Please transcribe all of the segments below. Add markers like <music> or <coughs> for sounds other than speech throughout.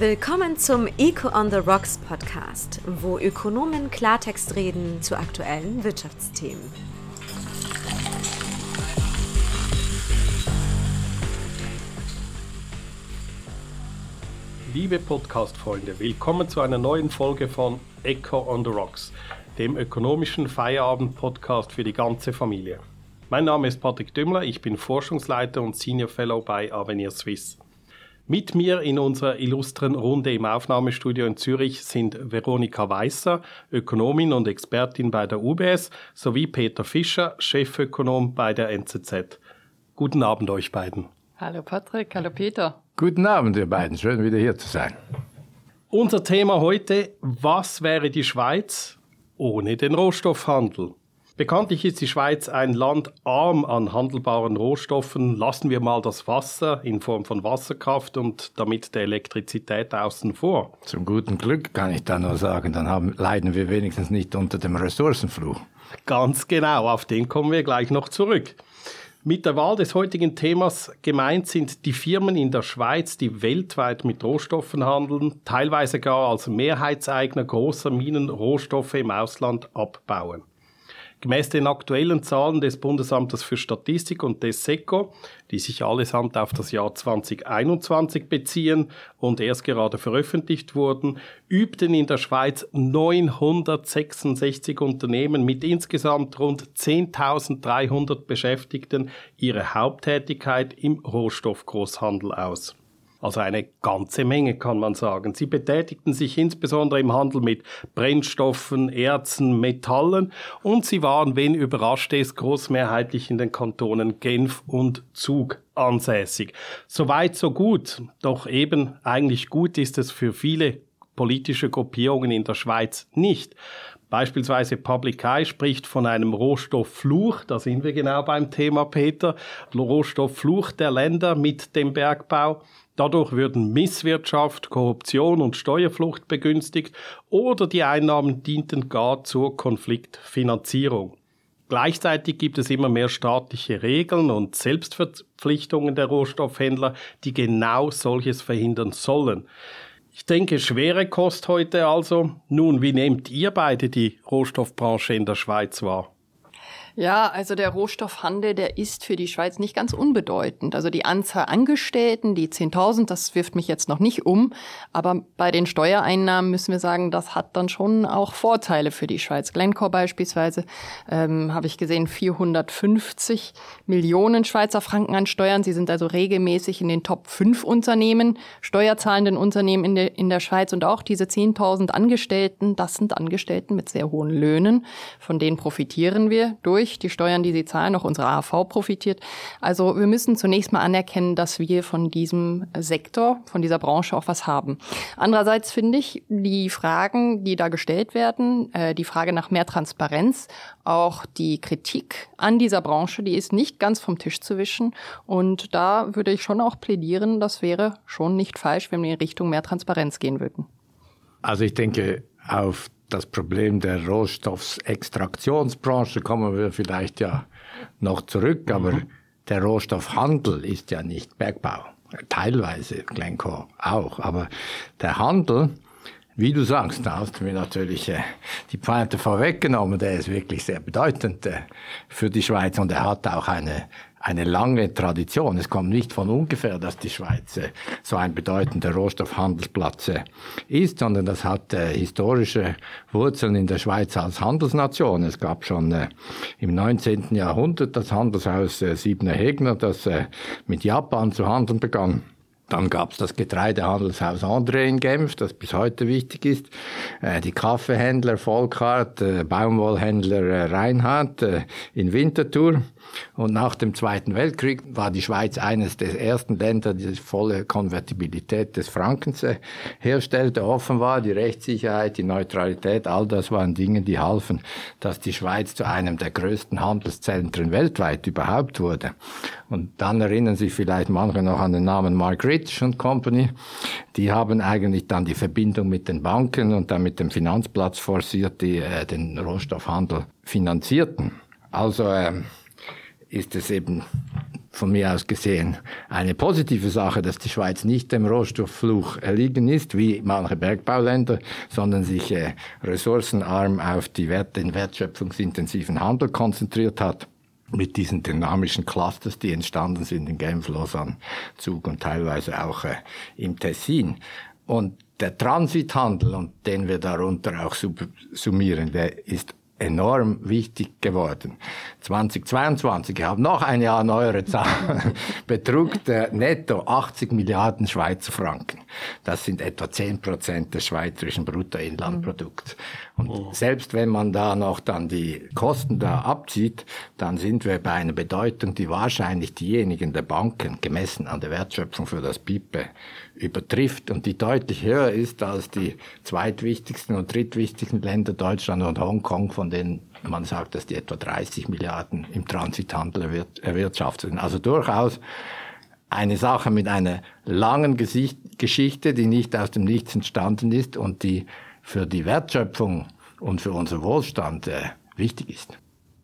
Willkommen zum Eco on the Rocks Podcast, wo Ökonomen Klartext reden zu aktuellen Wirtschaftsthemen. Liebe Podcast-Freunde, willkommen zu einer neuen Folge von Eco on the Rocks, dem ökonomischen Feierabend-Podcast für die ganze Familie. Mein Name ist Patrick Dümmler, ich bin Forschungsleiter und Senior Fellow bei Avenir Suisse. Mit mir in unserer illustren Runde im Aufnahmestudio in Zürich sind Veronika Weißer, Ökonomin und Expertin bei der UBS, sowie Peter Fischer, Chefökonom bei der NZZ. Guten Abend euch beiden. Hallo Patrick, hallo Peter. Guten Abend, ihr beiden. Schön, wieder hier zu sein. Unser Thema heute, was wäre die Schweiz ohne den Rohstoffhandel? Bekanntlich ist die Schweiz ein Land arm an handelbaren Rohstoffen. Lassen wir mal das Wasser in Form von Wasserkraft und damit der Elektrizität außen vor. Zum guten Glück kann ich da nur sagen, dann haben, leiden wir wenigstens nicht unter dem Ressourcenfluch. Ganz genau, auf den kommen wir gleich noch zurück. Mit der Wahl des heutigen Themas gemeint sind die Firmen in der Schweiz, die weltweit mit Rohstoffen handeln, teilweise gar als Mehrheitseigner großer Minen Rohstoffe im Ausland abbauen. Gemäß den aktuellen Zahlen des Bundesamtes für Statistik und des SECO, die sich allesamt auf das Jahr 2021 beziehen und erst gerade veröffentlicht wurden, übten in der Schweiz 966 Unternehmen mit insgesamt rund 10.300 Beschäftigten ihre Haupttätigkeit im Rohstoffgroßhandel aus. Also eine ganze Menge kann man sagen. Sie betätigten sich insbesondere im Handel mit Brennstoffen, Erzen, Metallen und sie waren, wen überrascht es, großmehrheitlich in den Kantonen Genf und Zug ansässig. Soweit, so gut. Doch eben eigentlich gut ist es für viele politische Gruppierungen in der Schweiz nicht. Beispielsweise Public Eye spricht von einem Rohstofffluch, da sind wir genau beim Thema Peter, Rohstofffluch der Länder mit dem Bergbau. Dadurch würden Misswirtschaft, Korruption und Steuerflucht begünstigt oder die Einnahmen dienten gar zur Konfliktfinanzierung. Gleichzeitig gibt es immer mehr staatliche Regeln und Selbstverpflichtungen der Rohstoffhändler, die genau solches verhindern sollen. Ich denke, schwere Kost heute also. Nun, wie nehmt ihr beide die Rohstoffbranche in der Schweiz wahr? Ja, also der Rohstoffhandel, der ist für die Schweiz nicht ganz unbedeutend. Also die Anzahl Angestellten, die 10.000, das wirft mich jetzt noch nicht um. Aber bei den Steuereinnahmen müssen wir sagen, das hat dann schon auch Vorteile für die Schweiz. Glencore beispielsweise, ähm, habe ich gesehen, 450 Millionen Schweizer Franken an Steuern. Sie sind also regelmäßig in den Top 5 Unternehmen, steuerzahlenden Unternehmen in der, in der Schweiz. Und auch diese 10.000 Angestellten, das sind Angestellten mit sehr hohen Löhnen. Von denen profitieren wir durch durch die Steuern, die sie zahlen, auch unsere AHV profitiert. Also wir müssen zunächst mal anerkennen, dass wir von diesem Sektor, von dieser Branche auch was haben. Andererseits finde ich die Fragen, die da gestellt werden, äh, die Frage nach mehr Transparenz, auch die Kritik an dieser Branche, die ist nicht ganz vom Tisch zu wischen. Und da würde ich schon auch plädieren, das wäre schon nicht falsch, wenn wir in Richtung mehr Transparenz gehen würden. Also ich denke, auf das Problem der Rohstoffextraktionsbranche kommen wir vielleicht ja noch zurück, aber mhm. der Rohstoffhandel ist ja nicht Bergbau. Teilweise Glencore auch, aber der Handel, wie du sagst, da hast du mir natürlich äh, die Pointe vorweggenommen, der ist wirklich sehr bedeutend äh, für die Schweiz und er hat auch eine eine lange Tradition. Es kommt nicht von ungefähr, dass die Schweiz äh, so ein bedeutender Rohstoffhandelsplatz äh, ist, sondern das hat äh, historische Wurzeln in der Schweiz als Handelsnation. Es gab schon im 19. Jahrhundert das Handelshaus Siebner Hegner, das mit Japan zu handeln begann. Dann gab es das Getreidehandelshaus André in Genf, das bis heute wichtig ist. Die Kaffeehändler Volkart, Baumwollhändler Reinhardt in Winterthur. Und nach dem Zweiten Weltkrieg war die Schweiz eines der ersten Länder, die volle Konvertibilität des Frankens äh, herstellte, offen war. Die Rechtssicherheit, die Neutralität, all das waren Dinge, die halfen, dass die Schweiz zu einem der größten Handelszentren weltweit überhaupt wurde. Und dann erinnern sich vielleicht manche noch an den Namen Mark Rich Company. Die haben eigentlich dann die Verbindung mit den Banken und dann mit dem Finanzplatz forciert, die äh, den Rohstoffhandel finanzierten. Also äh, ist es eben von mir aus gesehen eine positive Sache, dass die Schweiz nicht dem Rohstofffluch erliegen ist, wie manche Bergbauländer, sondern sich äh, ressourcenarm auf die Wert, den wertschöpfungsintensiven Handel konzentriert hat mit diesen dynamischen Clusters, die entstanden sind in Genf, Lausanne, Zug und teilweise auch äh, im Tessin. Und der Transithandel, und den wir darunter auch summieren, der ist enorm wichtig geworden. 2022, ich habe noch eine Jahr neuere Zahl, <laughs> betrug der netto 80 Milliarden Schweizer Franken. Das sind etwa 10 Prozent des schweizerischen Bruttoinlandprodukts. Und oh. selbst wenn man da noch dann die Kosten da abzieht, dann sind wir bei einer Bedeutung, die wahrscheinlich diejenigen der Banken, gemessen an der Wertschöpfung für das BIPE, übertrifft und die deutlich höher ist als die zweitwichtigsten und drittwichtigsten Länder Deutschland und Hongkong, von denen man sagt, dass die etwa 30 Milliarden im Transithandel erwirtschaften. Also durchaus eine Sache mit einer langen Gesicht Geschichte, die nicht aus dem Nichts entstanden ist und die für die Wertschöpfung und für unseren Wohlstand äh, wichtig ist.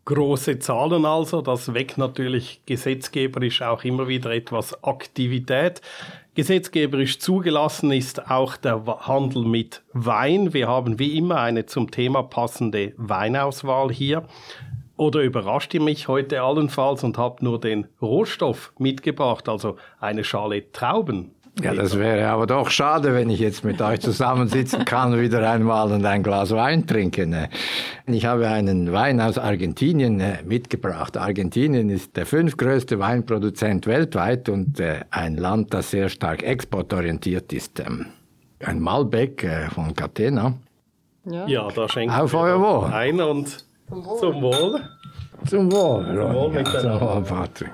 Große Zahlen also, das weckt natürlich gesetzgeberisch auch immer wieder etwas Aktivität. Gesetzgeberisch zugelassen ist auch der Handel mit Wein. Wir haben wie immer eine zum Thema passende Weinauswahl hier. Oder überrascht ihr mich heute allenfalls und habt nur den Rohstoff mitgebracht, also eine Schale Trauben? Ja, das wäre aber doch schade, wenn ich jetzt mit euch zusammensitzen kann, wieder einmal und ein Glas Wein trinken. Ich habe einen Wein aus Argentinien äh, mitgebracht. Argentinien ist der fünftgrößte Weinproduzent weltweit und äh, ein Land, das sehr stark exportorientiert ist. Ähm, ein Malbec äh, von Catena. Ja, ja da schenken Auf euer Wohl. ein und zum Wohl. Zum Wohl. Zum Wohl, zum Wohl Patrick.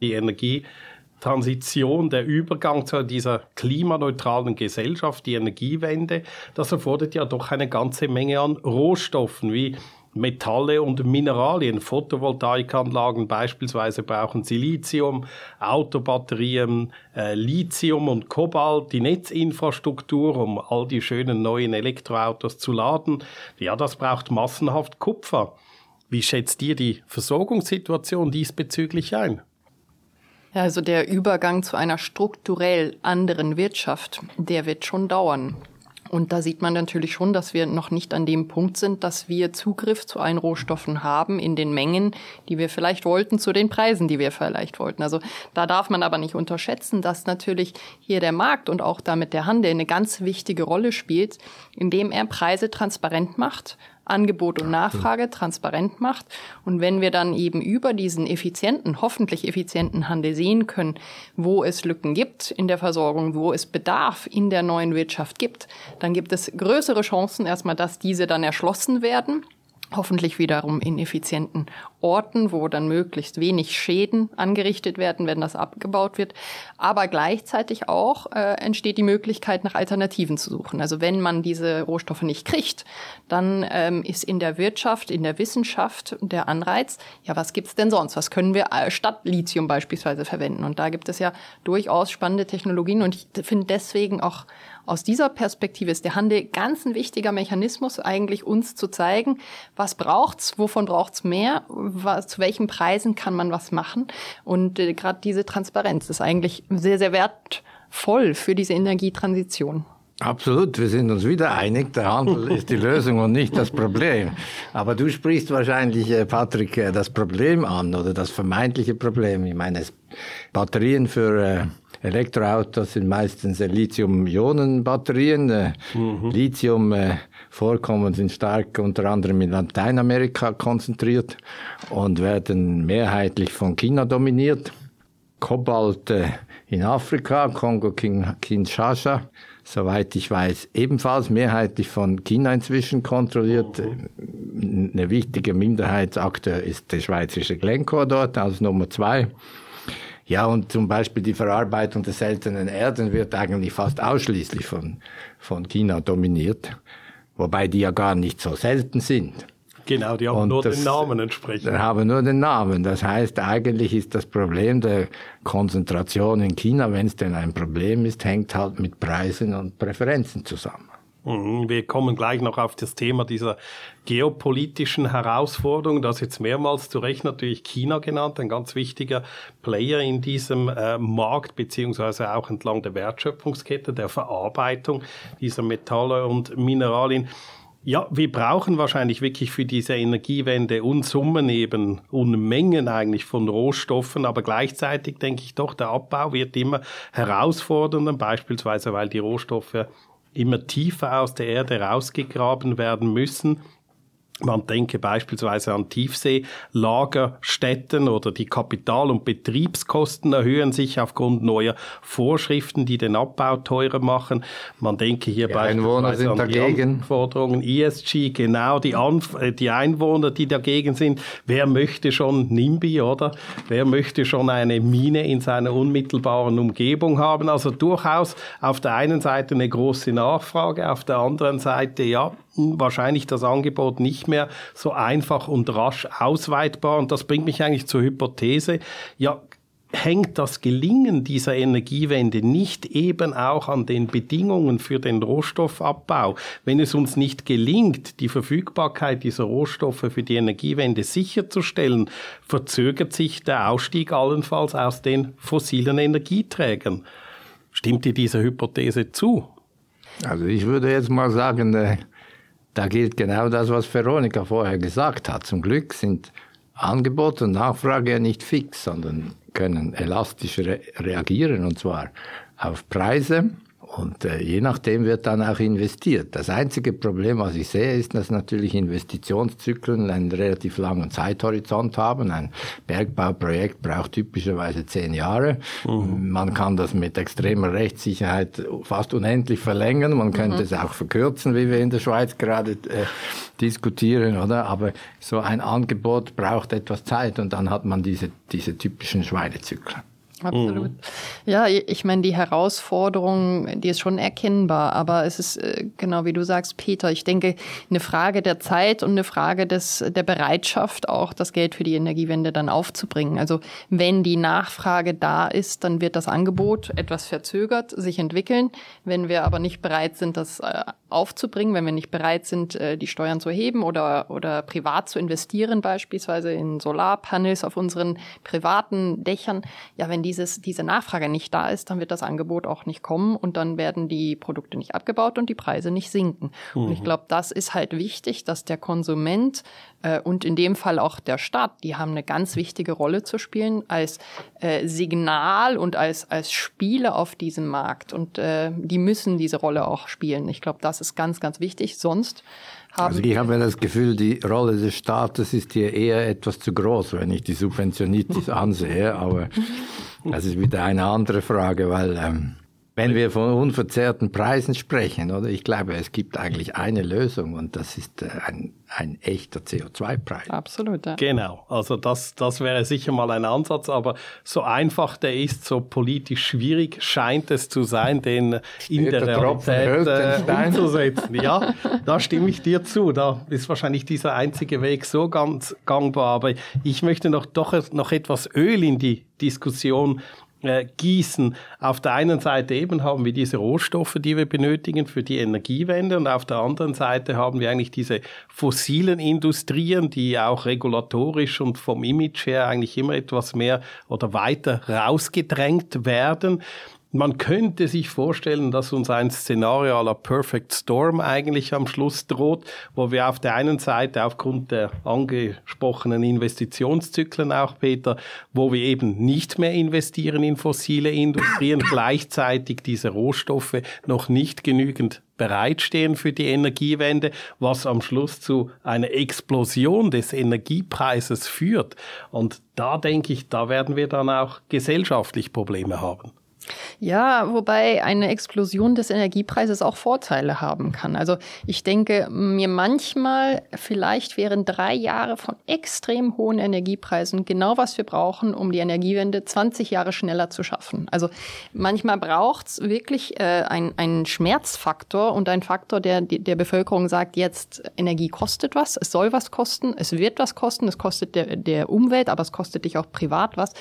Die Energie Transition, der Übergang zu dieser klimaneutralen Gesellschaft, die Energiewende, das erfordert ja doch eine ganze Menge an Rohstoffen wie Metalle und Mineralien. Photovoltaikanlagen beispielsweise brauchen Silizium, Autobatterien, äh, Lithium und Kobalt, die Netzinfrastruktur, um all die schönen neuen Elektroautos zu laden. Ja, das braucht massenhaft Kupfer. Wie schätzt ihr die Versorgungssituation diesbezüglich ein? Ja, also der Übergang zu einer strukturell anderen Wirtschaft, der wird schon dauern. Und da sieht man natürlich schon, dass wir noch nicht an dem Punkt sind, dass wir Zugriff zu allen Rohstoffen haben in den Mengen, die wir vielleicht wollten, zu den Preisen, die wir vielleicht wollten. Also da darf man aber nicht unterschätzen, dass natürlich hier der Markt und auch damit der Handel eine ganz wichtige Rolle spielt, indem er Preise transparent macht Angebot und Nachfrage transparent macht. Und wenn wir dann eben über diesen effizienten, hoffentlich effizienten Handel sehen können, wo es Lücken gibt in der Versorgung, wo es Bedarf in der neuen Wirtschaft gibt, dann gibt es größere Chancen erstmal, dass diese dann erschlossen werden hoffentlich wiederum in effizienten Orten, wo dann möglichst wenig Schäden angerichtet werden, wenn das abgebaut wird. Aber gleichzeitig auch äh, entsteht die Möglichkeit, nach Alternativen zu suchen. Also wenn man diese Rohstoffe nicht kriegt, dann ähm, ist in der Wirtschaft, in der Wissenschaft der Anreiz, ja, was gibt's denn sonst? Was können wir äh, statt Lithium beispielsweise verwenden? Und da gibt es ja durchaus spannende Technologien und ich finde deswegen auch aus dieser Perspektive ist der Handel ganz ein wichtiger Mechanismus, eigentlich uns zu zeigen, was braucht's, wovon braucht's mehr, was, zu welchen Preisen kann man was machen. Und äh, gerade diese Transparenz ist eigentlich sehr, sehr wertvoll für diese Energietransition. Absolut, wir sind uns wieder einig, der Handel ist die Lösung und nicht das Problem. Aber du sprichst wahrscheinlich, äh, Patrick, äh, das Problem an oder das vermeintliche Problem. Ich meine, Batterien für äh, Elektroautos sind meistens Lithium-Ionen-Batterien. Mhm. Lithium-Vorkommen sind stark unter anderem in Lateinamerika konzentriert und werden mehrheitlich von China dominiert. Kobalt in Afrika, Kongo-Kinshasa soweit ich weiß, ebenfalls mehrheitlich von China inzwischen kontrolliert. Mhm. Eine wichtige Minderheitsakteur ist der schweizerische Glencore dort als Nummer zwei. Ja, und zum Beispiel die Verarbeitung der seltenen Erden wird eigentlich fast ausschließlich von, von China dominiert, wobei die ja gar nicht so selten sind. Genau, die haben und nur das, den Namen entsprechend. Die haben nur den Namen. Das heißt, eigentlich ist das Problem der Konzentration in China, wenn es denn ein Problem ist, hängt halt mit Preisen und Präferenzen zusammen. Wir kommen gleich noch auf das Thema dieser geopolitischen Herausforderungen. Das jetzt mehrmals zu Recht natürlich China genannt, ein ganz wichtiger Player in diesem äh, Markt, beziehungsweise auch entlang der Wertschöpfungskette, der Verarbeitung dieser Metalle und Mineralien. Ja, wir brauchen wahrscheinlich wirklich für diese Energiewende Unsummen eben, Unmengen eigentlich von Rohstoffen, aber gleichzeitig denke ich doch, der Abbau wird immer herausfordernder, beispielsweise weil die Rohstoffe immer tiefer aus der Erde rausgegraben werden müssen. Man denke beispielsweise an Tiefseelagerstätten oder die Kapital- und Betriebskosten erhöhen sich aufgrund neuer Vorschriften, die den Abbau teurer machen. Man denke hier die beispielsweise an dagegen. die Anforderungen ESG, genau, die, Anf äh, die Einwohner, die dagegen sind. Wer möchte schon NIMBY, oder? Wer möchte schon eine Mine in seiner unmittelbaren Umgebung haben? Also durchaus auf der einen Seite eine große Nachfrage, auf der anderen Seite, ja, wahrscheinlich das Angebot nicht mehr so einfach und rasch ausweitbar. Und das bringt mich eigentlich zur Hypothese, ja, hängt das Gelingen dieser Energiewende nicht eben auch an den Bedingungen für den Rohstoffabbau? Wenn es uns nicht gelingt, die Verfügbarkeit dieser Rohstoffe für die Energiewende sicherzustellen, verzögert sich der Ausstieg allenfalls aus den fossilen Energieträgern. Stimmt dir diese Hypothese zu? Also ich würde jetzt mal sagen, da gilt genau das, was Veronika vorher gesagt hat. Zum Glück sind Angebot und Nachfrage ja nicht fix, sondern können elastisch re reagieren und zwar auf Preise und äh, je nachdem wird dann auch investiert. Das einzige Problem, was ich sehe, ist, dass natürlich Investitionszyklen einen relativ langen Zeithorizont haben. Ein Bergbauprojekt braucht typischerweise zehn Jahre. Mhm. Man kann das mit extremer Rechtssicherheit fast unendlich verlängern. Man könnte mhm. es auch verkürzen, wie wir in der Schweiz gerade äh, diskutieren, oder? Aber so ein Angebot braucht etwas Zeit und dann hat man diese, diese typischen Schweinezyklen. Absolut. Mhm. Ja, ich meine, die Herausforderung, die ist schon erkennbar, aber es ist äh, genau wie du sagst, Peter, ich denke, eine Frage der Zeit und eine Frage des, der Bereitschaft, auch das Geld für die Energiewende dann aufzubringen. Also wenn die Nachfrage da ist, dann wird das Angebot etwas verzögert sich entwickeln. Wenn wir aber nicht bereit sind, das äh, aufzubringen, wenn wir nicht bereit sind, äh, die Steuern zu heben oder, oder privat zu investieren, beispielsweise in Solarpanels auf unseren privaten Dächern, ja, wenn dieses, diese Nachfrage nicht da ist, dann wird das Angebot auch nicht kommen und dann werden die Produkte nicht abgebaut und die Preise nicht sinken. Mhm. Und ich mhm. glaube, das ist halt wichtig, dass der Konsument äh, und in dem Fall auch der Staat, die haben eine ganz wichtige Rolle zu spielen als äh, Signal und als, als Spieler auf diesem Markt. Und äh, die müssen diese Rolle auch spielen. Ich glaube, das ist ganz, ganz wichtig. Sonst haben. Also ich habe das Gefühl, die Rolle des Staates ist hier eher etwas zu groß, wenn ich die Subventionitis <laughs> ansehe. Aber das ist wieder eine andere Frage, weil ähm, wenn wir von unverzerrten Preisen sprechen, oder ich glaube, es gibt eigentlich eine Lösung und das ist äh, ein, ein echter CO2-Preis. Absolut. Ja. Genau, also das, das wäre sicher mal ein Ansatz, aber so einfach der ist, so politisch schwierig scheint es zu sein, den in der, der Realität äh, umzusetzen. Ja, da stimme ich dir zu. Da ist wahrscheinlich dieser einzige Weg so ganz gangbar. Aber ich möchte noch doch noch etwas Öl in die Diskussion äh, gießen. Auf der einen Seite eben haben wir diese Rohstoffe, die wir benötigen für die Energiewende und auf der anderen Seite haben wir eigentlich diese fossilen Industrien, die auch regulatorisch und vom Image her eigentlich immer etwas mehr oder weiter rausgedrängt werden. Man könnte sich vorstellen, dass uns ein Szenario à la Perfect Storm eigentlich am Schluss droht, wo wir auf der einen Seite aufgrund der angesprochenen Investitionszyklen auch, Peter, wo wir eben nicht mehr investieren in fossile Industrien, <coughs> gleichzeitig diese Rohstoffe noch nicht genügend bereitstehen für die Energiewende, was am Schluss zu einer Explosion des Energiepreises führt. Und da denke ich, da werden wir dann auch gesellschaftlich Probleme haben. Ja, wobei eine Explosion des Energiepreises auch Vorteile haben kann. Also ich denke mir manchmal, vielleicht wären drei Jahre von extrem hohen Energiepreisen genau was wir brauchen, um die Energiewende 20 Jahre schneller zu schaffen. Also manchmal braucht es wirklich äh, einen Schmerzfaktor und ein Faktor, der der Bevölkerung sagt, jetzt Energie kostet was, es soll was kosten, es wird was kosten, es kostet der, der Umwelt, aber es kostet dich auch privat was.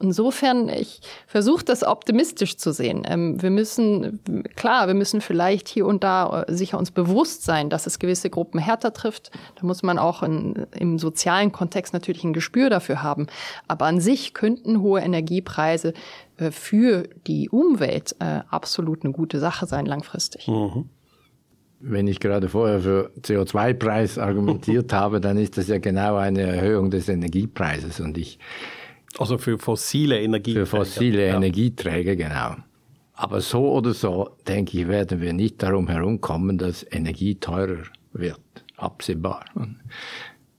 Insofern, ich versuche das optimistisch zu zu sehen. Ähm, wir müssen, klar, wir müssen vielleicht hier und da äh, sicher uns bewusst sein, dass es gewisse Gruppen härter trifft. Da muss man auch in, im sozialen Kontext natürlich ein Gespür dafür haben. Aber an sich könnten hohe Energiepreise äh, für die Umwelt äh, absolut eine gute Sache sein langfristig. Mhm. Wenn ich gerade vorher für CO2-Preis argumentiert <laughs> habe, dann ist das ja genau eine Erhöhung des Energiepreises und ich also für fossile Energieträger. Für fossile ja. Energieträger, genau. Aber so oder so, denke ich, werden wir nicht darum herumkommen, dass Energie teurer wird. Absehbar.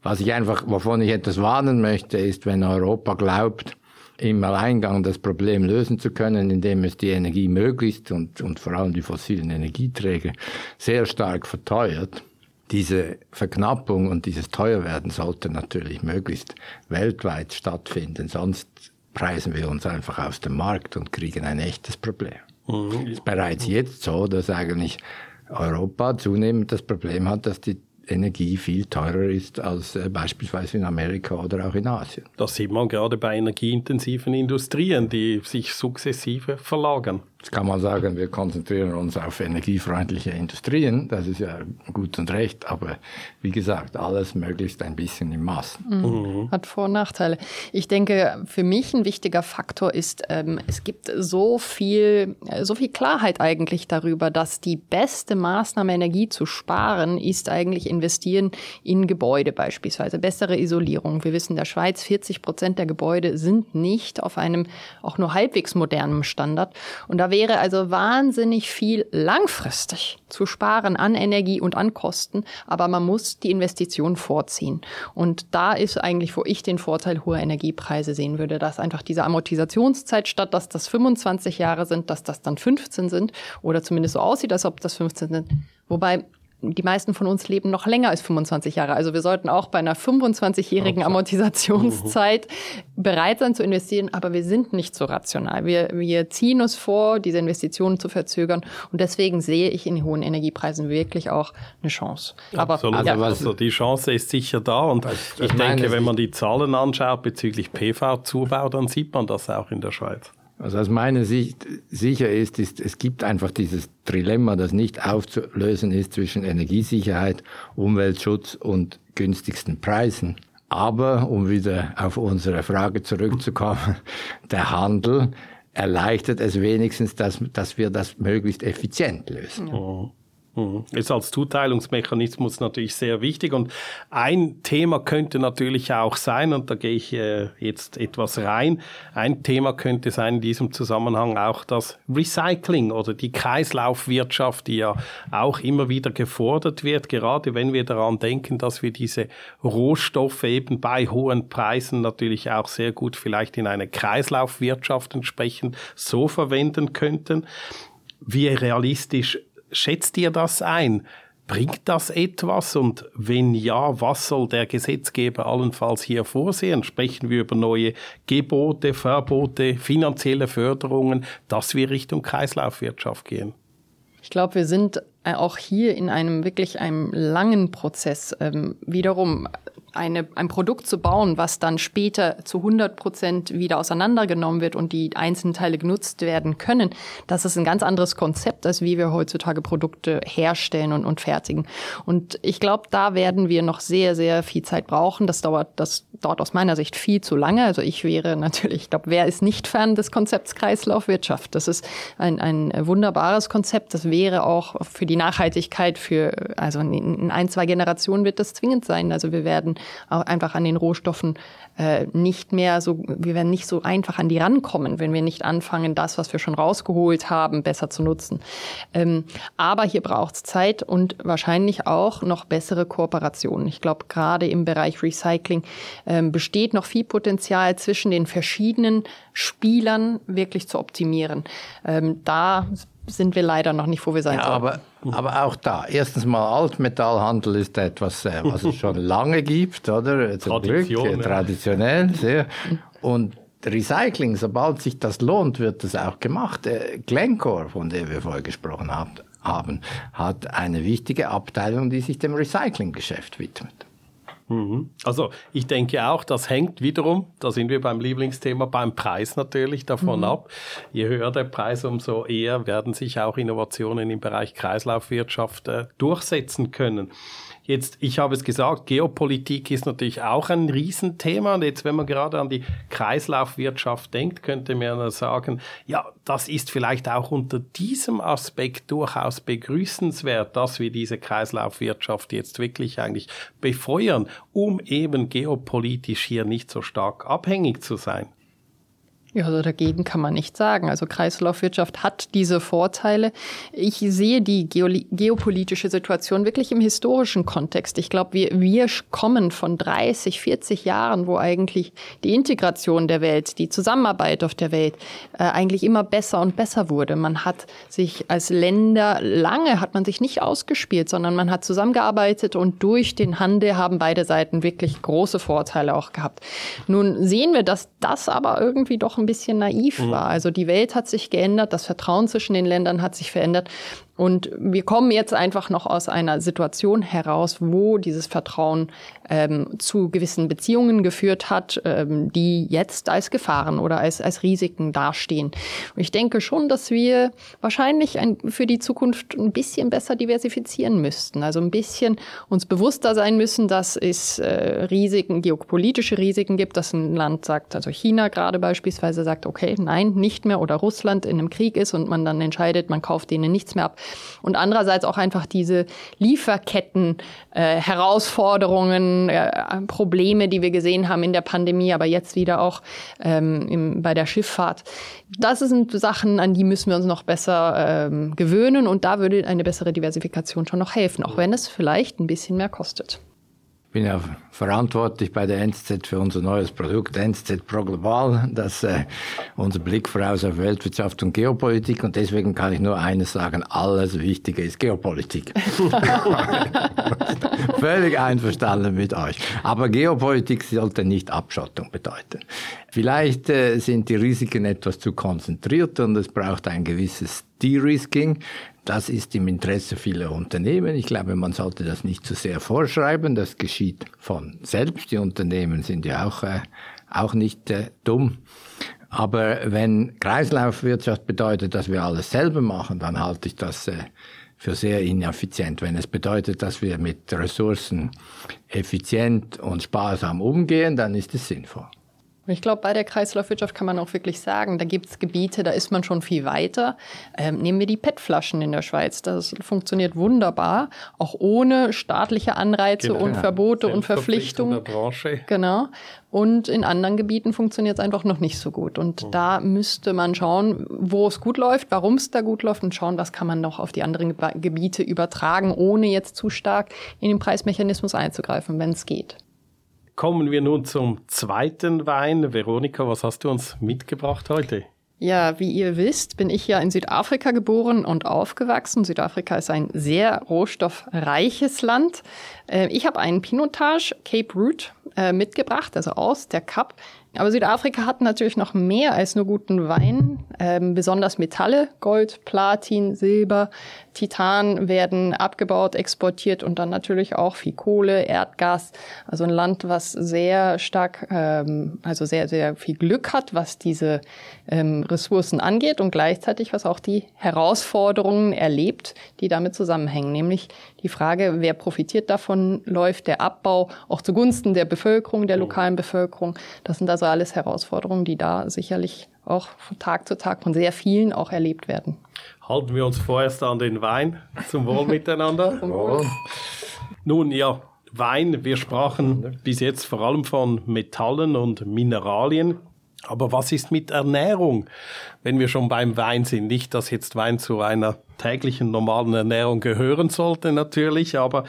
Was ich einfach, wovon ich etwas warnen möchte, ist, wenn Europa glaubt, im Alleingang das Problem lösen zu können, indem es die Energie möglichst und, und vor allem die fossilen Energieträger sehr stark verteuert. Diese Verknappung und dieses Teuerwerden sollte natürlich möglichst weltweit stattfinden, sonst preisen wir uns einfach aus dem Markt und kriegen ein echtes Problem. Mhm. Es ist bereits jetzt so, dass eigentlich Europa zunehmend das Problem hat, dass die Energie viel teurer ist als äh, beispielsweise in Amerika oder auch in Asien. Das sieht man gerade bei energieintensiven Industrien, die sich sukzessive verlagern. Jetzt kann man sagen, wir konzentrieren uns auf energiefreundliche Industrien. Das ist ja gut und recht. Aber wie gesagt, alles möglichst ein bisschen im Maß. Mhm. Mhm. Hat Vor- und Nachteile. Ich denke, für mich ein wichtiger Faktor ist, ähm, es gibt so viel, äh, so viel Klarheit eigentlich darüber, dass die beste Maßnahme, Energie zu sparen, ist eigentlich investieren in Gebäude beispielsweise. Bessere Isolierung. Wir wissen, in der Schweiz 40 Prozent der Gebäude sind nicht auf einem auch nur halbwegs modernen Standard. Und da wäre also wahnsinnig viel langfristig zu sparen an Energie und an Kosten, aber man muss die Investition vorziehen. Und da ist eigentlich, wo ich den Vorteil hoher Energiepreise sehen würde, dass einfach diese Amortisationszeit statt, dass das 25 Jahre sind, dass das dann 15 sind oder zumindest so aussieht, als ob das 15 sind. Wobei die meisten von uns leben noch länger als 25 Jahre. Also wir sollten auch bei einer 25-jährigen Amortisationszeit bereit sein zu investieren, aber wir sind nicht so rational. Wir, wir ziehen uns vor, diese Investitionen zu verzögern und deswegen sehe ich in hohen Energiepreisen wirklich auch eine Chance. Aber Absolut. Ja. Also die Chance ist sicher da und ich, ich denke, wenn man die Zahlen anschaut bezüglich PV-Zubau, dann sieht man das auch in der Schweiz. Also aus meiner Sicht sicher ist, ist, es gibt einfach dieses Trilemma, das nicht aufzulösen ist zwischen Energiesicherheit, Umweltschutz und günstigsten Preisen. Aber, um wieder auf unsere Frage zurückzukommen, <laughs> der Handel erleichtert es wenigstens, dass, dass wir das möglichst effizient lösen. Ja. Mhm. Ist als Zuteilungsmechanismus natürlich sehr wichtig. Und ein Thema könnte natürlich auch sein, und da gehe ich äh, jetzt etwas rein, ein Thema könnte sein in diesem Zusammenhang auch das Recycling oder die Kreislaufwirtschaft, die ja auch immer wieder gefordert wird, gerade wenn wir daran denken, dass wir diese Rohstoffe eben bei hohen Preisen natürlich auch sehr gut vielleicht in eine Kreislaufwirtschaft entsprechend so verwenden könnten. Wie realistisch schätzt ihr das ein? Bringt das etwas? Und wenn ja, was soll der Gesetzgeber allenfalls hier vorsehen? Sprechen wir über neue Gebote, Verbote, finanzielle Förderungen, dass wir Richtung Kreislaufwirtschaft gehen? Ich glaube, wir sind auch hier in einem wirklich einem langen Prozess. Ähm, wiederum eine, ein Produkt zu bauen, was dann später zu 100 Prozent wieder auseinandergenommen wird und die einzelnen Teile genutzt werden können, das ist ein ganz anderes Konzept, als wie wir heutzutage Produkte herstellen und, und fertigen. Und ich glaube, da werden wir noch sehr, sehr viel Zeit brauchen. Das dauert, das dauert aus meiner Sicht viel zu lange. Also ich wäre natürlich, ich glaube, wer ist nicht Fan des Konzepts Kreislaufwirtschaft? Das ist ein, ein wunderbares Konzept. Das wäre auch für die Nachhaltigkeit für, also in ein, zwei Generationen wird das zwingend sein. Also wir werden auch einfach an den Rohstoffen äh, nicht mehr so, wir werden nicht so einfach an die rankommen, wenn wir nicht anfangen, das, was wir schon rausgeholt haben, besser zu nutzen. Ähm, aber hier braucht es Zeit und wahrscheinlich auch noch bessere Kooperationen. Ich glaube, gerade im Bereich Recycling ähm, besteht noch viel Potenzial zwischen den verschiedenen Spielern wirklich zu optimieren. Ähm, da sind wir leider noch nicht, wo wir sein ja, Aber, aber auch da, erstens mal Altmetallhandel ist etwas, äh, was es schon lange gibt, oder? Zum Tradition, Glück, ja. traditionell sehr. Und Recycling, sobald sich das lohnt, wird das auch gemacht. Äh, Glencore, von der wir vorher gesprochen haben, hat eine wichtige Abteilung, die sich dem Recyclinggeschäft widmet. Mhm. Also ich denke auch, das hängt wiederum, da sind wir beim Lieblingsthema, beim Preis natürlich davon mhm. ab. Je höher der Preis, umso eher werden sich auch Innovationen im Bereich Kreislaufwirtschaft äh, durchsetzen können. Jetzt, ich habe es gesagt, Geopolitik ist natürlich auch ein Riesenthema. Und jetzt, wenn man gerade an die Kreislaufwirtschaft denkt, könnte man sagen, ja, das ist vielleicht auch unter diesem Aspekt durchaus begrüßenswert, dass wir diese Kreislaufwirtschaft jetzt wirklich eigentlich befeuern, um eben geopolitisch hier nicht so stark abhängig zu sein. Ja, also dagegen kann man nicht sagen. Also Kreislaufwirtschaft hat diese Vorteile. Ich sehe die geopolitische Situation wirklich im historischen Kontext. Ich glaube, wir, wir kommen von 30, 40 Jahren, wo eigentlich die Integration der Welt, die Zusammenarbeit auf der Welt äh, eigentlich immer besser und besser wurde. Man hat sich als Länder lange hat man sich nicht ausgespielt, sondern man hat zusammengearbeitet und durch den Handel haben beide Seiten wirklich große Vorteile auch gehabt. Nun sehen wir, dass das aber irgendwie doch ein bisschen naiv mhm. war. Also die Welt hat sich geändert, das Vertrauen zwischen den Ländern hat sich verändert. Und wir kommen jetzt einfach noch aus einer Situation heraus, wo dieses Vertrauen ähm, zu gewissen Beziehungen geführt hat, ähm, die jetzt als Gefahren oder als, als Risiken dastehen. Und ich denke schon, dass wir wahrscheinlich ein, für die Zukunft ein bisschen besser diversifizieren müssten. Also ein bisschen uns bewusster sein müssen, dass es äh, Risiken, geopolitische Risiken gibt, dass ein Land sagt, also China gerade beispielsweise sagt, okay, nein, nicht mehr oder Russland in einem Krieg ist und man dann entscheidet, man kauft denen nichts mehr ab und andererseits auch einfach diese Lieferketten, äh, Herausforderungen, äh, Probleme, die wir gesehen haben in der Pandemie, aber jetzt wieder auch ähm, im, bei der Schifffahrt. Das sind Sachen, an die müssen wir uns noch besser ähm, gewöhnen und da würde eine bessere Diversifikation schon noch helfen, auch wenn es vielleicht ein bisschen mehr kostet. Ich bin ja verantwortlich bei der NZZ für unser neues Produkt NZZ Pro Global, das äh, unser Blick voraus auf Weltwirtschaft und Geopolitik und deswegen kann ich nur eines sagen, alles Wichtige ist Geopolitik. <laughs> Völlig einverstanden mit euch. Aber Geopolitik sollte nicht Abschottung bedeuten. Vielleicht äh, sind die Risiken etwas zu konzentriert und es braucht ein gewisses De-Risking. Das ist im Interesse vieler Unternehmen. Ich glaube, man sollte das nicht zu sehr vorschreiben. Das geschieht von selbst. Die Unternehmen sind ja auch, äh, auch nicht äh, dumm. Aber wenn Kreislaufwirtschaft bedeutet, dass wir alles selber machen, dann halte ich das äh, für sehr ineffizient. Wenn es bedeutet, dass wir mit Ressourcen effizient und sparsam umgehen, dann ist es sinnvoll. Ich glaube, bei der Kreislaufwirtschaft kann man auch wirklich sagen, da gibt es Gebiete, da ist man schon viel weiter. Ähm, nehmen wir die PET-Flaschen in der Schweiz. Das funktioniert wunderbar, auch ohne staatliche Anreize genau. und Verbote und Verpflichtungen. Genau. Und in anderen Gebieten funktioniert es einfach noch nicht so gut. Und mhm. da müsste man schauen, wo es gut läuft, warum es da gut läuft und schauen, was kann man noch auf die anderen Gebiete übertragen, ohne jetzt zu stark in den Preismechanismus einzugreifen, wenn es geht. Kommen wir nun zum zweiten Wein. Veronika, was hast du uns mitgebracht heute? Ja, wie ihr wisst, bin ich ja in Südafrika geboren und aufgewachsen. Südafrika ist ein sehr rohstoffreiches Land. Äh, ich habe einen Pinotage Cape Root äh, mitgebracht, also aus der Cup. Aber Südafrika hat natürlich noch mehr als nur guten Wein, ähm, besonders Metalle, Gold, Platin, Silber, Titan werden abgebaut, exportiert und dann natürlich auch viel Kohle, Erdgas. Also ein Land, was sehr stark, ähm, also sehr, sehr viel Glück hat, was diese ähm, Ressourcen angeht und gleichzeitig was auch die Herausforderungen erlebt, die damit zusammenhängen. Nämlich die Frage, wer profitiert davon, läuft der Abbau auch zugunsten der Bevölkerung, der lokalen Bevölkerung. Das sind also alles Herausforderungen, die da sicherlich auch von Tag zu Tag von sehr vielen auch erlebt werden. Halten wir uns vorerst an den Wein. Zum Wohl miteinander. <laughs> Wohl. Nun ja, Wein, wir sprachen bis jetzt vor allem von Metallen und Mineralien. Aber was ist mit Ernährung, wenn wir schon beim Wein sind? Nicht, dass jetzt Wein zu einer täglichen normalen Ernährung gehören sollte natürlich, aber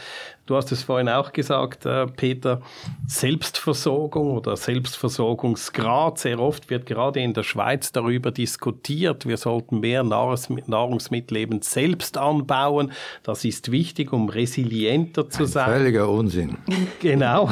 du hast es vorhin auch gesagt, äh, Peter, Selbstversorgung oder Selbstversorgungsgrad, sehr oft wird gerade in der Schweiz darüber diskutiert, wir sollten mehr Nahrungsmittel eben selbst anbauen, das ist wichtig, um resilienter zu sein. Ein völliger Unsinn. <laughs> Genau.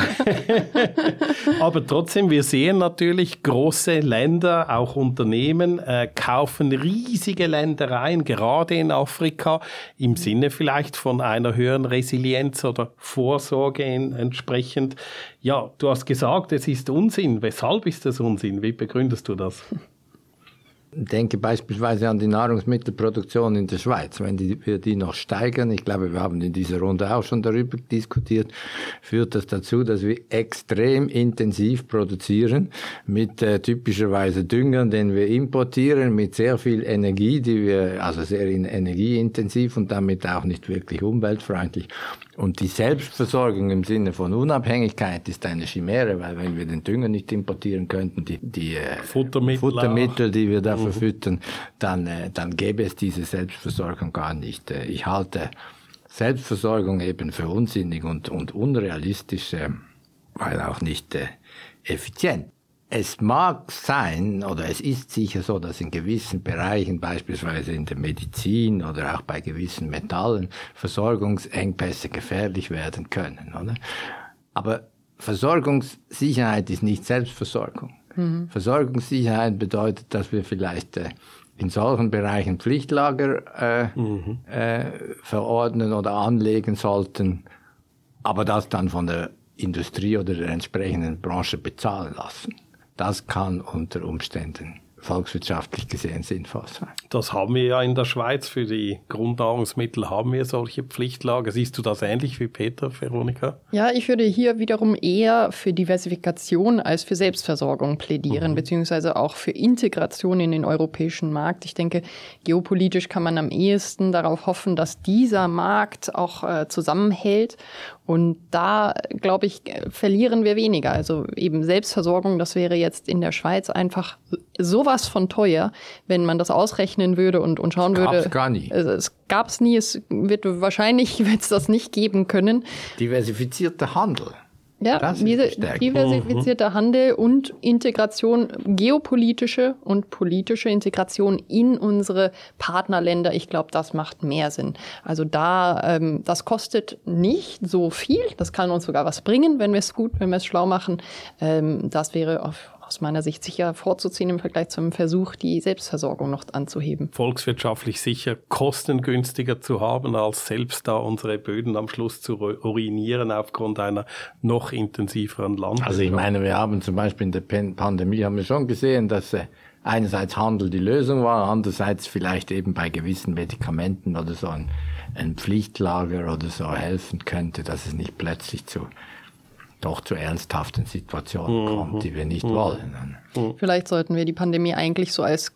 <laughs> aber trotzdem, wir sehen natürlich große Länder, auch Unternehmen, äh, kaufen riesige Ländereien, gerade in Afrika, im Sinne vielleicht von einer höheren Resilienz oder Vorsorge entsprechend. Ja, du hast gesagt, es ist Unsinn. Weshalb ist das Unsinn? Wie begründest du das? <laughs> denke beispielsweise an die Nahrungsmittelproduktion in der Schweiz. Wenn die, wir die noch steigern, ich glaube, wir haben in dieser Runde auch schon darüber diskutiert, führt das dazu, dass wir extrem intensiv produzieren mit äh, typischerweise Düngern, den wir importieren, mit sehr viel Energie, die wir, also sehr energieintensiv und damit auch nicht wirklich umweltfreundlich. Und die Selbstversorgung im Sinne von Unabhängigkeit ist eine Chimäre, weil wenn wir den Dünger nicht importieren könnten, die, die äh, Futtermittel, Futtermittel die wir da mhm. verfüttern, dann, äh, dann gäbe es diese Selbstversorgung gar nicht. Äh, ich halte Selbstversorgung eben für unsinnig und, und unrealistisch, weil auch nicht effizient. Es mag sein, oder es ist sicher so, dass in gewissen Bereichen, beispielsweise in der Medizin oder auch bei gewissen Metallen, Versorgungsengpässe gefährlich werden können. Oder? Aber Versorgungssicherheit ist nicht Selbstversorgung. Mhm. Versorgungssicherheit bedeutet, dass wir vielleicht äh, in solchen Bereichen Pflichtlager äh, mhm. äh, verordnen oder anlegen sollten, aber das dann von der Industrie oder der entsprechenden Branche bezahlen lassen. Das kann unter Umständen volkswirtschaftlich gesehen sinnvoll sein. Das haben wir ja in der Schweiz. Für die Grundnahrungsmittel haben wir solche Pflichtlager. Siehst du das ähnlich wie Peter, Veronika? Ja, ich würde hier wiederum eher für Diversifikation als für Selbstversorgung plädieren, mhm. beziehungsweise auch für Integration in den europäischen Markt. Ich denke, geopolitisch kann man am ehesten darauf hoffen, dass dieser Markt auch äh, zusammenhält und da, glaube ich, verlieren wir weniger. Also eben Selbstversorgung, das wäre jetzt in der Schweiz einfach sowas von teuer, wenn man das ausrechnen würde und, und schauen das würde. Gab's gar nie. Es gab es nie, es wird wahrscheinlich <laughs> wird es das nicht geben können. Diversifizierter Handel. Ja, diese diversifizierter Handel und Integration, geopolitische und politische Integration in unsere Partnerländer, ich glaube, das macht mehr Sinn. Also da, ähm, das kostet nicht so viel, das kann uns sogar was bringen, wenn wir es gut, wenn wir es schlau machen. Ähm, das wäre auf, aus meiner Sicht sicher vorzuziehen im Vergleich zum Versuch, die Selbstversorgung noch anzuheben. Volkswirtschaftlich sicher kostengünstiger zu haben, als selbst da unsere Böden am Schluss zu ruinieren aufgrund einer noch intensiveren Landwirtschaft. Also ich meine, wir haben zum Beispiel in der Pandemie haben wir schon gesehen, dass äh, einerseits Handel die Lösung war, andererseits vielleicht eben bei gewissen Medikamenten oder so ein, ein Pflichtlager oder so helfen könnte, dass es nicht plötzlich zu doch zu ernsthaften Situationen mhm. kommt, die wir nicht mhm. wollen. Mhm. Vielleicht sollten wir die Pandemie eigentlich so als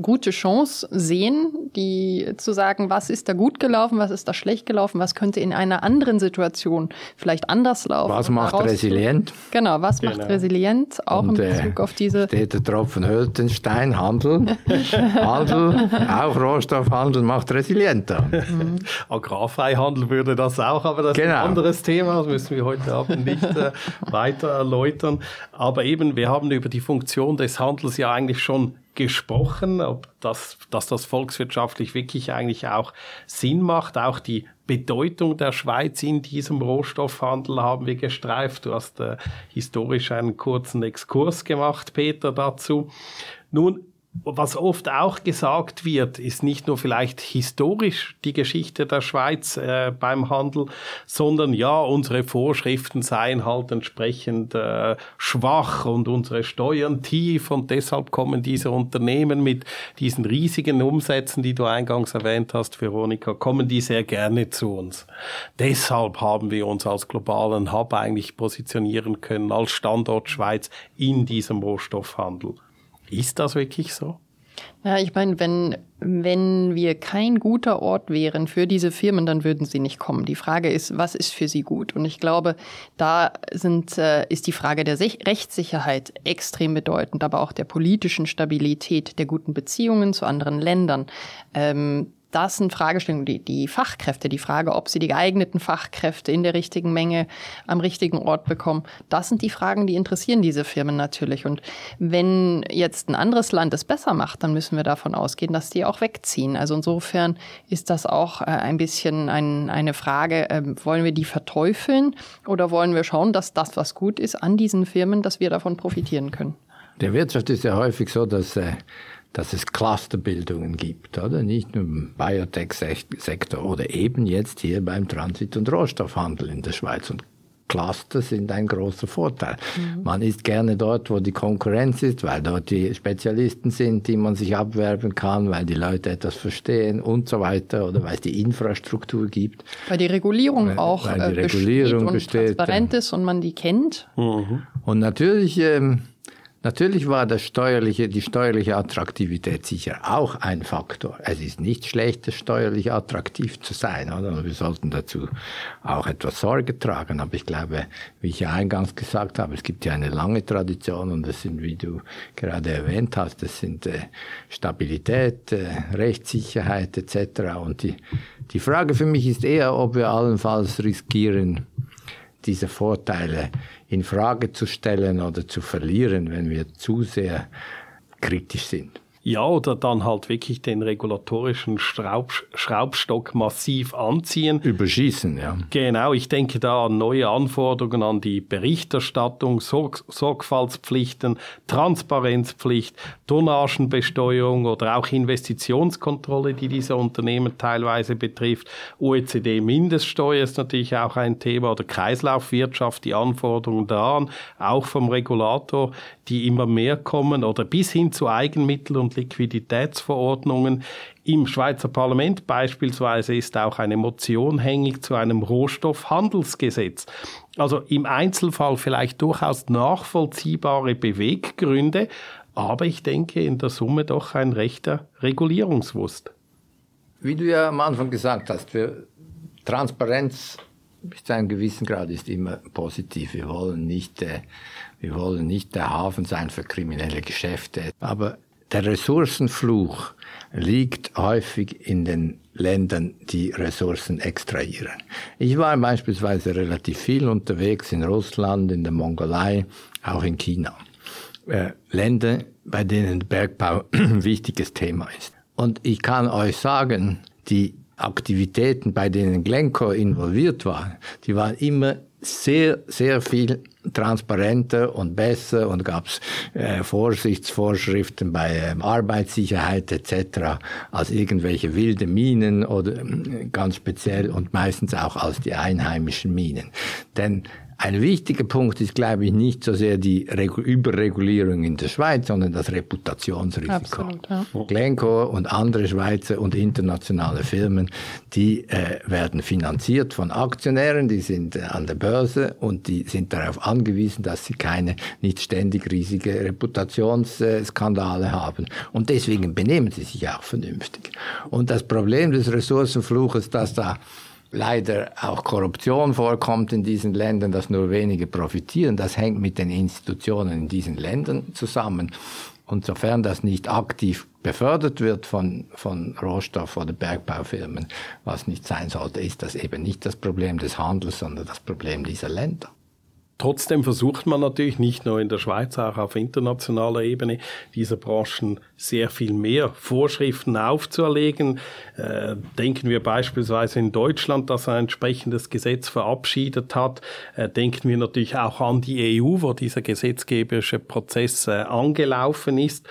gute Chance sehen, die zu sagen, was ist da gut gelaufen, was ist da schlecht gelaufen, was könnte in einer anderen Situation vielleicht anders laufen. Was macht resilient? Genau, was genau. macht resilient, auch Und, in Bezug äh, auf diese. Steht der Tropfen Höltenstein, Handel, <laughs> Handel, auch Rohstoffhandel macht resilienter. Mhm. <laughs> Agrarfreihandel würde das auch, aber das genau. ist ein genau. anderes Thema, das müssen wir heute Abend nicht äh, weiter erläutern. Aber eben, wir haben über die Funktion des Handels ja eigentlich schon gesprochen, ob das, dass das volkswirtschaftlich wirklich eigentlich auch Sinn macht. Auch die Bedeutung der Schweiz in diesem Rohstoffhandel haben wir gestreift. Du hast äh, historisch einen kurzen Exkurs gemacht, Peter, dazu. Nun, was oft auch gesagt wird, ist nicht nur vielleicht historisch die Geschichte der Schweiz äh, beim Handel, sondern ja, unsere Vorschriften seien halt entsprechend äh, schwach und unsere Steuern tief und deshalb kommen diese Unternehmen mit diesen riesigen Umsätzen, die du eingangs erwähnt hast, Veronika, kommen die sehr gerne zu uns. Deshalb haben wir uns als globalen Hub eigentlich positionieren können, als Standort Schweiz in diesem Rohstoffhandel. Ist das wirklich so? Ja, ich meine, wenn, wenn wir kein guter Ort wären für diese Firmen, dann würden sie nicht kommen. Die Frage ist, was ist für sie gut? Und ich glaube, da sind, äh, ist die Frage der Sech Rechtssicherheit extrem bedeutend, aber auch der politischen Stabilität, der guten Beziehungen zu anderen Ländern. Ähm, das sind Fragestellungen, die, die Fachkräfte, die Frage, ob sie die geeigneten Fachkräfte in der richtigen Menge am richtigen Ort bekommen, das sind die Fragen, die interessieren diese Firmen natürlich. Und wenn jetzt ein anderes Land es besser macht, dann müssen wir davon ausgehen, dass die auch wegziehen. Also insofern ist das auch äh, ein bisschen ein, eine Frage, äh, wollen wir die verteufeln oder wollen wir schauen, dass das, was gut ist an diesen Firmen, dass wir davon profitieren können? Der Wirtschaft ist ja häufig so, dass äh, dass es Clusterbildungen gibt, oder? Nicht nur im Biotech-Sektor oder eben jetzt hier beim Transit- und Rohstoffhandel in der Schweiz. Und Cluster sind ein großer Vorteil. Mhm. Man ist gerne dort, wo die Konkurrenz ist, weil dort die Spezialisten sind, die man sich abwerben kann, weil die Leute etwas verstehen und so weiter oder weil es die Infrastruktur gibt. Weil die Regulierung weil, auch weil die äh, Regulierung besteht und besteht, transparent ist und man die kennt. Mhm. Und natürlich ähm, Natürlich war das steuerliche, die steuerliche Attraktivität sicher auch ein Faktor. Es ist nicht schlecht, steuerlich attraktiv zu sein, oder? Wir sollten dazu auch etwas Sorge tragen. Aber ich glaube, wie ich ja eingangs gesagt habe, es gibt ja eine lange Tradition und das sind, wie du gerade erwähnt hast, das sind äh, Stabilität, äh, Rechtssicherheit etc. Und die, die Frage für mich ist eher, ob wir allenfalls riskieren, diese Vorteile in Frage zu stellen oder zu verlieren, wenn wir zu sehr kritisch sind. Ja, oder dann halt wirklich den regulatorischen Schraub, Schraubstock massiv anziehen. Überschießen, ja. Genau, ich denke da an neue Anforderungen an die Berichterstattung, Sorg Sorgfaltspflichten, Transparenzpflicht, Tonnagenbesteuerung oder auch Investitionskontrolle, die diese Unternehmen teilweise betrifft. OECD-Mindeststeuer ist natürlich auch ein Thema oder Kreislaufwirtschaft, die Anforderungen daran, auch vom Regulator, die immer mehr kommen oder bis hin zu Eigenmitteln und Liquiditätsverordnungen. Im Schweizer Parlament beispielsweise ist auch eine Motion hängig zu einem Rohstoffhandelsgesetz. Also im Einzelfall vielleicht durchaus nachvollziehbare Beweggründe, aber ich denke in der Summe doch ein rechter Regulierungswust. Wie du ja am Anfang gesagt hast, für Transparenz bis zu einem gewissen Grad ist immer positiv. Wir wollen nicht, äh, wir wollen nicht der Hafen sein für kriminelle Geschäfte. Aber der Ressourcenfluch liegt häufig in den Ländern, die Ressourcen extrahieren. Ich war beispielsweise relativ viel unterwegs in Russland, in der Mongolei, auch in China. Äh, Länder, bei denen Bergbau ein <clears throat> wichtiges Thema ist. Und ich kann euch sagen, die Aktivitäten, bei denen Glencore involviert war, die waren immer sehr, sehr viel transparenter und besser und gab es äh, Vorsichtsvorschriften bei äh, Arbeitssicherheit etc. als irgendwelche wilde Minen oder äh, ganz speziell und meistens auch als die einheimischen Minen. Denn ein wichtiger Punkt ist, glaube ich, nicht so sehr die Regu Überregulierung in der Schweiz, sondern das Reputationsrisiko. Absolut, ja. Glencore und andere Schweizer und internationale Firmen, die äh, werden finanziert von Aktionären, die sind äh, an der Börse und die sind darauf angewiesen, dass sie keine nicht ständig riesige Reputationsskandale haben. Und deswegen benehmen sie sich auch vernünftig. Und das Problem des Ressourcenfluches, dass da leider auch Korruption vorkommt in diesen Ländern, dass nur wenige profitieren. Das hängt mit den Institutionen in diesen Ländern zusammen. Und sofern das nicht aktiv befördert wird von, von Rohstoff- oder Bergbaufirmen, was nicht sein sollte, ist das eben nicht das Problem des Handels, sondern das Problem dieser Länder. Trotzdem versucht man natürlich nicht nur in der Schweiz, auch auf internationaler Ebene dieser Branchen sehr viel mehr Vorschriften aufzuerlegen. Äh, denken wir beispielsweise in Deutschland, das ein entsprechendes Gesetz verabschiedet hat. Äh, denken wir natürlich auch an die EU, wo dieser gesetzgeberische Prozess äh, angelaufen ist.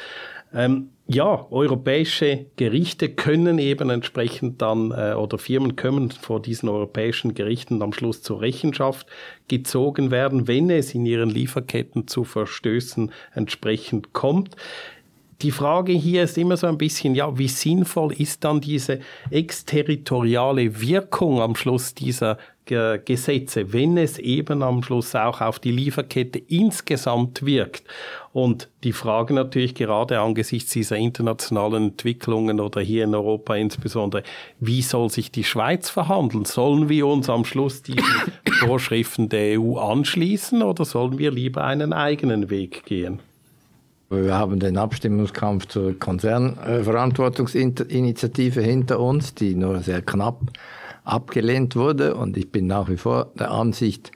Ähm, ja, europäische Gerichte können eben entsprechend dann äh, oder Firmen können vor diesen europäischen Gerichten am Schluss zur Rechenschaft gezogen werden, wenn es in ihren Lieferketten zu Verstößen entsprechend kommt. Die Frage hier ist immer so ein bisschen, ja, wie sinnvoll ist dann diese exterritoriale Wirkung am Schluss dieser Gesetze, wenn es eben am Schluss auch auf die Lieferkette insgesamt wirkt. Und die Frage natürlich gerade angesichts dieser internationalen Entwicklungen oder hier in Europa insbesondere, wie soll sich die Schweiz verhandeln? Sollen wir uns am Schluss die <coughs> Vorschriften der EU anschließen oder sollen wir lieber einen eigenen Weg gehen? Wir haben den Abstimmungskampf zur Konzernverantwortungsinitiative hinter uns, die nur sehr knapp abgelehnt wurde. Und ich bin nach wie vor der Ansicht,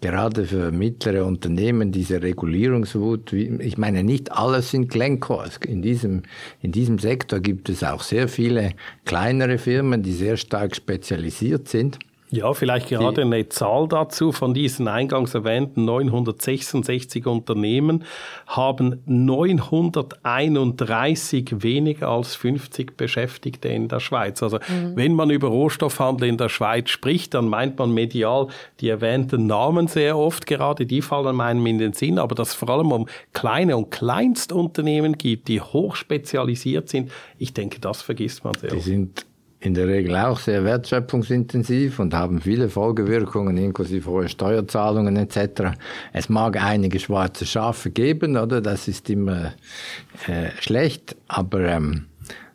gerade für mittlere Unternehmen diese Regulierungswut, ich meine, nicht alles sind Glencores. In diesem, in diesem Sektor gibt es auch sehr viele kleinere Firmen, die sehr stark spezialisiert sind. Ja, vielleicht gerade eine Zahl dazu. Von diesen eingangs erwähnten 966 Unternehmen haben 931 weniger als 50 Beschäftigte in der Schweiz. Also mhm. wenn man über Rohstoffhandel in der Schweiz spricht, dann meint man medial die erwähnten Namen sehr oft, gerade die fallen meinem in den Sinn, aber dass es vor allem um kleine und Kleinstunternehmen gibt, die hochspezialisiert sind, ich denke, das vergisst man sehr die Sind in der Regel auch sehr wertschöpfungsintensiv und haben viele Folgewirkungen, inklusive hohe Steuerzahlungen etc. Es mag einige schwarze Schafe geben, oder? Das ist immer äh, schlecht, aber ähm,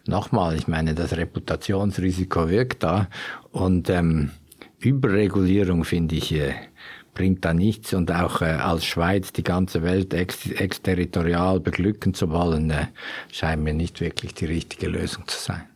nochmal, ich meine, das Reputationsrisiko wirkt da und ähm, Überregulierung finde ich äh, bringt da nichts und auch äh, als Schweiz die ganze Welt ex exterritorial beglücken zu wollen, äh, scheint mir nicht wirklich die richtige Lösung zu sein.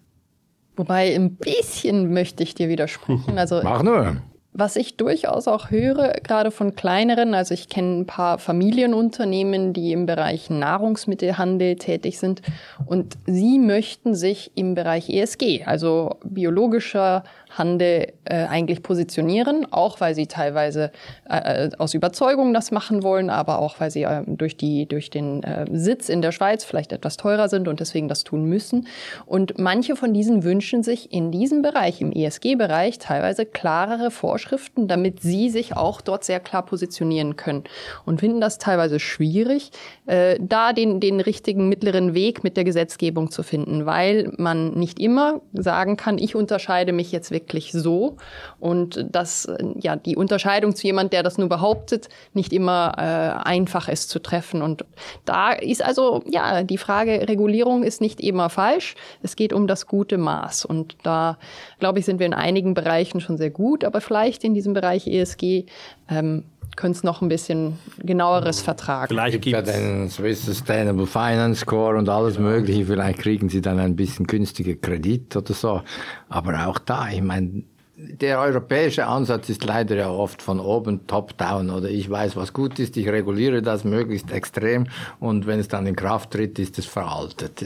Wobei ein bisschen möchte ich dir widersprechen. Also Mach nur. Was ich durchaus auch höre, gerade von kleineren, also ich kenne ein paar Familienunternehmen, die im Bereich Nahrungsmittelhandel tätig sind und sie möchten sich im Bereich ESG, also biologischer Handel äh, eigentlich positionieren, auch weil sie teilweise äh, aus Überzeugung das machen wollen, aber auch weil sie äh, durch, die, durch den äh, Sitz in der Schweiz vielleicht etwas teurer sind und deswegen das tun müssen. Und manche von diesen wünschen sich in diesem Bereich, im ESG-Bereich, teilweise klarere Vorschriften, damit sie sich auch dort sehr klar positionieren können und finden das teilweise schwierig, äh, da den, den richtigen mittleren Weg mit der Gesetzgebung zu finden, weil man nicht immer sagen kann, ich unterscheide mich jetzt wirklich wirklich so und dass ja die Unterscheidung zu jemand, der das nur behauptet, nicht immer äh, einfach ist zu treffen. Und da ist also ja die Frage Regulierung ist nicht immer falsch. Es geht um das gute Maß und da glaube ich sind wir in einigen Bereichen schon sehr gut, aber vielleicht in diesem Bereich ESG ähm, können es noch ein bisschen genaueres vertragen. Vielleicht gibt es ja den Swiss Sustainable Finance Score und alles Mögliche. Vielleicht kriegen sie dann ein bisschen günstiger Kredit oder so. Aber auch da, ich meine, der europäische Ansatz ist leider ja oft von oben top-down oder ich weiß, was gut ist, ich reguliere das möglichst extrem und wenn es dann in Kraft tritt, ist es veraltet.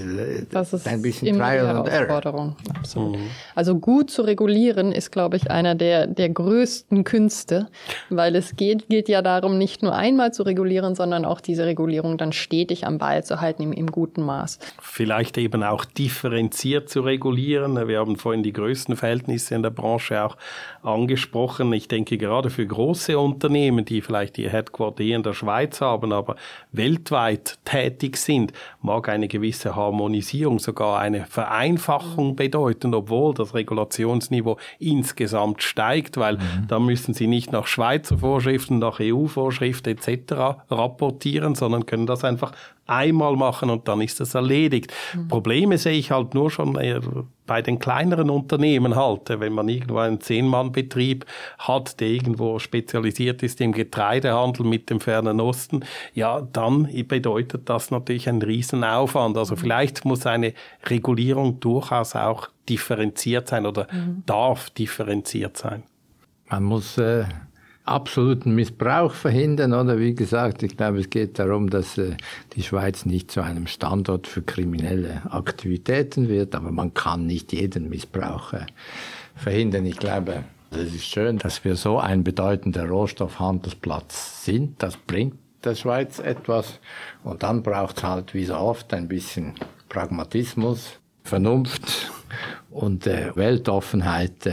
Das ist ein bisschen immer Trial and Herausforderung. Absolut. Mhm. Also gut zu regulieren ist, glaube ich, einer der, der größten Künste, weil es geht, geht ja darum, nicht nur einmal zu regulieren, sondern auch diese Regulierung dann stetig am Ball zu halten im, im guten Maß. Vielleicht eben auch differenziert zu regulieren. Wir haben vorhin die größten Verhältnisse in der Branche auch angesprochen. Ich denke gerade für große Unternehmen, die vielleicht ihr Headquarter hier in der Schweiz haben, aber weltweit tätig sind, mag eine gewisse Harmonisierung, sogar eine Vereinfachung bedeuten, obwohl das Regulationsniveau insgesamt steigt, weil mhm. da müssen sie nicht nach Schweizer Vorschriften, nach EU-Vorschriften etc. rapportieren, sondern können das einfach einmal machen und dann ist das erledigt. Mhm. Probleme sehe ich halt nur schon bei den kleineren Unternehmen halt, wenn man irgendwo einen Zehn-Mann-Betrieb hat, der irgendwo spezialisiert ist im Getreidehandel mit dem fernen Osten, ja, dann bedeutet das natürlich einen Riesenaufwand. Also mhm. vielleicht muss eine Regulierung durchaus auch differenziert sein oder mhm. darf differenziert sein. Man muss äh absoluten Missbrauch verhindern. Oder wie gesagt, ich glaube, es geht darum, dass äh, die Schweiz nicht zu einem Standort für kriminelle Aktivitäten wird, aber man kann nicht jeden Missbrauch äh, verhindern. Ich glaube, es ist schön, dass wir so ein bedeutender Rohstoffhandelsplatz sind. Das bringt der Schweiz etwas. Und dann braucht es halt wie so oft ein bisschen Pragmatismus, Vernunft und äh, Weltoffenheit.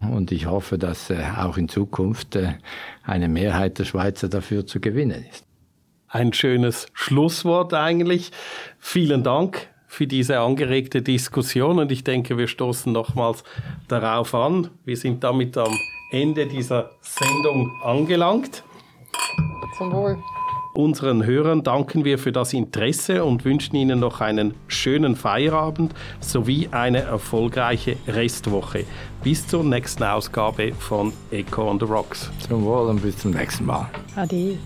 Und ich hoffe, dass äh, auch in Zukunft äh, eine Mehrheit der Schweizer dafür zu gewinnen ist. Ein schönes Schlusswort eigentlich. Vielen Dank für diese angeregte Diskussion und ich denke, wir stoßen nochmals darauf an. Wir sind damit am Ende dieser Sendung angelangt. Zum Wohl. Unseren Hörern danken wir für das Interesse und wünschen Ihnen noch einen schönen Feierabend sowie eine erfolgreiche Restwoche. Bis zur nächsten Ausgabe von Echo on the Rocks. Zum Wohl und bis zum nächsten Mal. Ade.